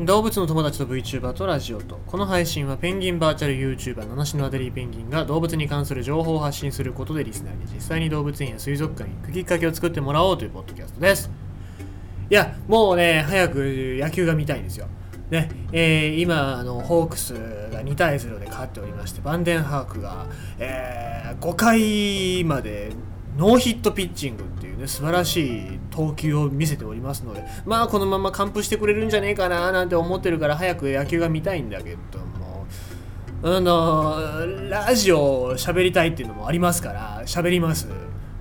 動物の友達と VTuber とラジオとこの配信はペンギンバーチャル YouTuber 七種のアデリーペンギンが動物に関する情報を発信することでリスナーに実際に動物園や水族館に行くきっかけを作ってもらおうというポッドキャストです。いやもうね早く野球が見たいんですよ。ね。えー今あのホークスが2対0で勝っておりましてバンデンハークが、えー5回までノーヒットピッチングっていうね素晴らしい投球を見せておりますのでまあこのまま完封してくれるんじゃねえかななんて思ってるから早く野球が見たいんだけども。あのラジオを喋りたいっていうのもありますから喋ります。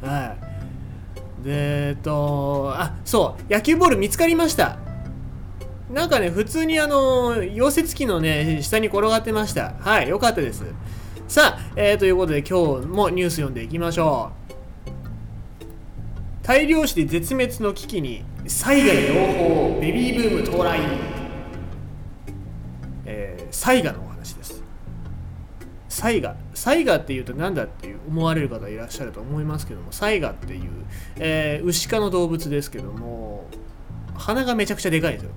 はい。でえっとあそう野球ボール見つかりました。なんかね普通にあの溶接機のね下に転がってました。はいよかったです。さあ、えーということで今日もニュース読んでいきましょう。大量死で絶滅の危機に災害両方ベビーブーム到来、えー、災害のお話です。災害災害っていうと何だっていう思われる方いらっしゃると思いますけども災害っていう、えー、牛科の動物ですけども鼻がめちゃくちゃでかいですよ。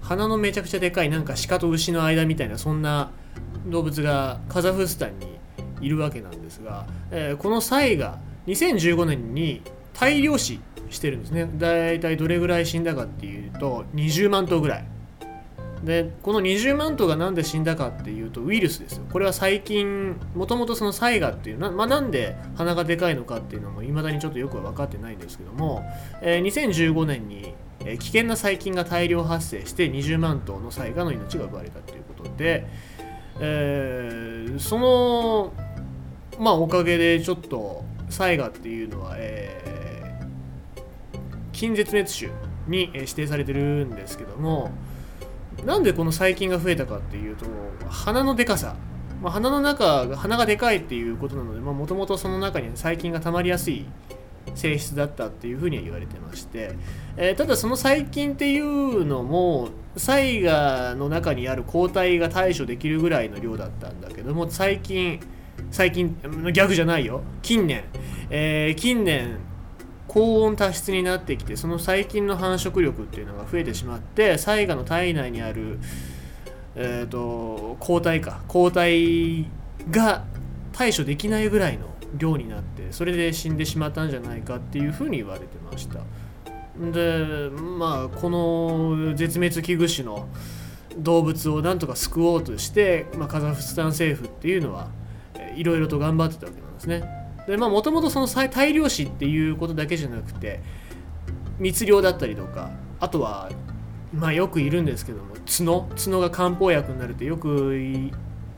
鼻のめちゃくちゃでかいなんか鹿と牛の間みたいなそんな動物がカザフスタンにいるわけなんですが、えーこのサイが2015年に大量死してるんですね。だいたいどれぐらい死んだかっていうと20万頭ぐらい。でこの20万頭がなんで死んだかっていうとウイルスですよ。これは最近もともとそのサイガっていうな,、まあ、なんで鼻がでかいのかっていうのもいまだにちょっとよくは分かってないんですけども、えー2015年に、えー危険な細菌が大量発生して20万頭のサイガの命が奪われたということで、えーそのまあおかげでちょっとサイガっていうのは、え近絶滅種に指定されてるんですけどもなんでこの細菌が増えたかっていうと鼻のでかさ、まあ、鼻の中が鼻がでかいっていうことなのでもともとその中に細菌が溜まりやすい性質だったっていうふうには言われてまして、えーただその細菌っていうのもサイガの中にある抗体が対処できるぐらいの量だったんだけども最近最近うん逆じゃないよ。近年、えー近年高温多湿になってきてその細菌の繁殖力っていうのが増えてしまってサイガの体内にある、えー、と抗体か。抗体が対処できないぐらいの量になってそれで死んでしまったんじゃないかっていうふうに言われてました。でまあこの絶滅危惧種の動物をなんとか救おうとして、まあ、カザフスタン政府っていうのはいろいろと頑張ってたわけなんですね。でまあもともとその大量死っていうことだけじゃなくて密漁だったりとかあとはまあよくいるんですけども角角が漢方薬になるってよく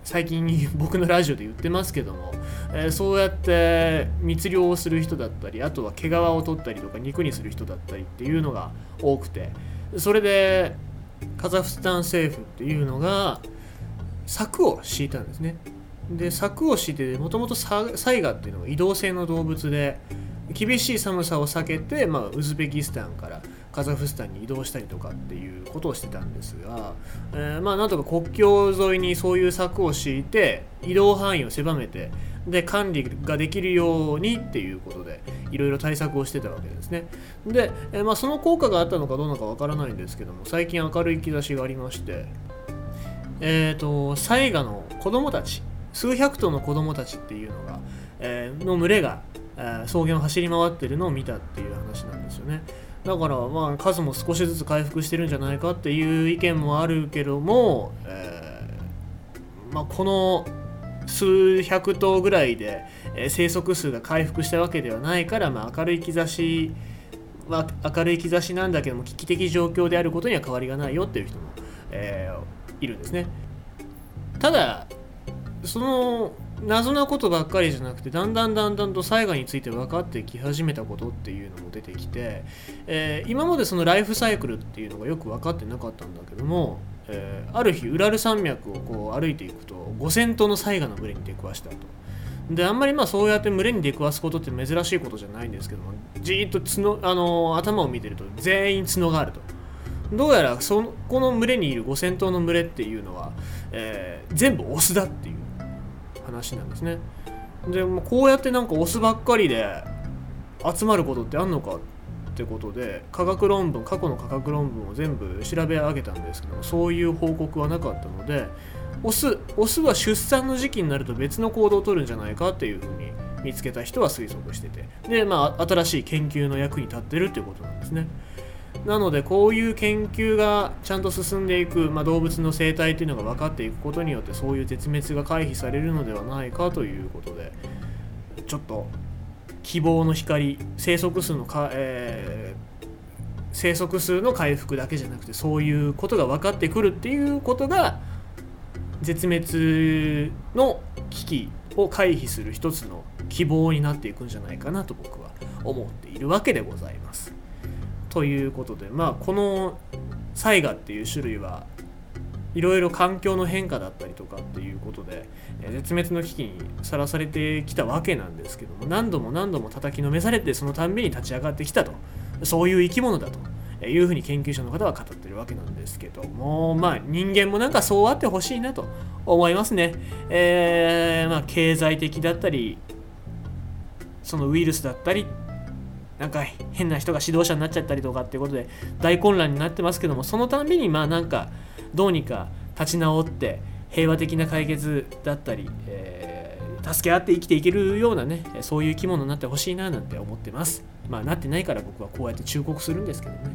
最近 僕のラジオで言ってますけども、えーそうやって密漁をする人だったりあとは毛皮を取ったりとか肉にする人だったりっていうのが多くてそれでカザフスタン政府っていうのが柵を敷いたんですね。で柵を敷いてもともとサイガっていうのは移動性の動物で厳しい寒さを避けて、まあ、ウズベキスタンからカザフスタンに移動したりとかっていうことをしてたんですが、えーまあなんとか国境沿いにそういう柵を敷いて移動範囲を狭めてで管理ができるようにっていうことでいろいろ対策をしてたわけですね。で、えーまあ、その効果があったのかどうなのかわからないんですけども最近明るい兆しがありましてえー、とサイガの子供たち数百頭の子供たちっていうのが、えーの群れが、えー草原を走り回ってるのを見たっていう話なんですよね。だからまあ数も少しずつ回復してるんじゃないかっていう意見もあるけども、えーまあ、この数百頭ぐらいで、え生息数が回復したわけではないから、まあ、明るい兆しは明るい兆しなんだけども危機的状況であることには変わりがないよっていう人も、えーいるんですね。ただその謎なことばっかりじゃなくてだんだんだんだんと災害について分かってき始めたことっていうのも出てきて、えー今までそのライフサイクルっていうのがよく分かってなかったんだけども、えーある日ウラル山脈をこう歩いていくと5,000頭の災害の群れに出くわしたと。であんまりまあそうやって群れに出くわすことって珍しいことじゃないんですけどもじーっと角あの頭を見てると全員角があると。どうやらそこの群れにいる5,000頭の群れっていうのは、えー全部オスだっていう話なんですね。でもこうやってなんかオスばっかりで集まることってあんのかってことで科学論文過去の科学論文を全部調べ上げたんですけどそういう報告はなかったのでオスオスは出産の時期になると別の行動を取るんじゃないかっていうふうに見つけた人は推測しててでまあ新しい研究の役に立ってるっていうことなんですねなのでこういう研究がちゃんと進んでいく、まあ、動物の生態っていうのが分かっていくことによってそういう絶滅が回避されるのではないかということでちょっと希望の光生息数のか、えー、生息数の回復だけじゃなくてそういうことが分かってくるっていうことが絶滅の危機を回避する一つの希望になっていくんじゃないかなと僕は思っているわけでございます。ということでまあこのサイガっていう種類はいろいろ環境の変化だったりとかっていうことで絶滅の危機にさらされてきたわけなんですけども何度も何度も叩きのめされてそのたんびに立ち上がってきたとそういう生き物だというふうに研究者の方は語ってるわけなんですけどもまあ人間もなんかそうあってほしいなと思いますね。えー、まあ経済的だったりそのウイルスだったりなんか変な人が指導者になっちゃったりとかっていうことで大混乱になってますけどもそのたんびにまあなんかどうにか立ち直って平和的な解決だったり、えー、助け合って生きていけるようなねそういう生き物になってほしいななんて思ってます。まあなってないから僕はこうやって忠告するんですけどね。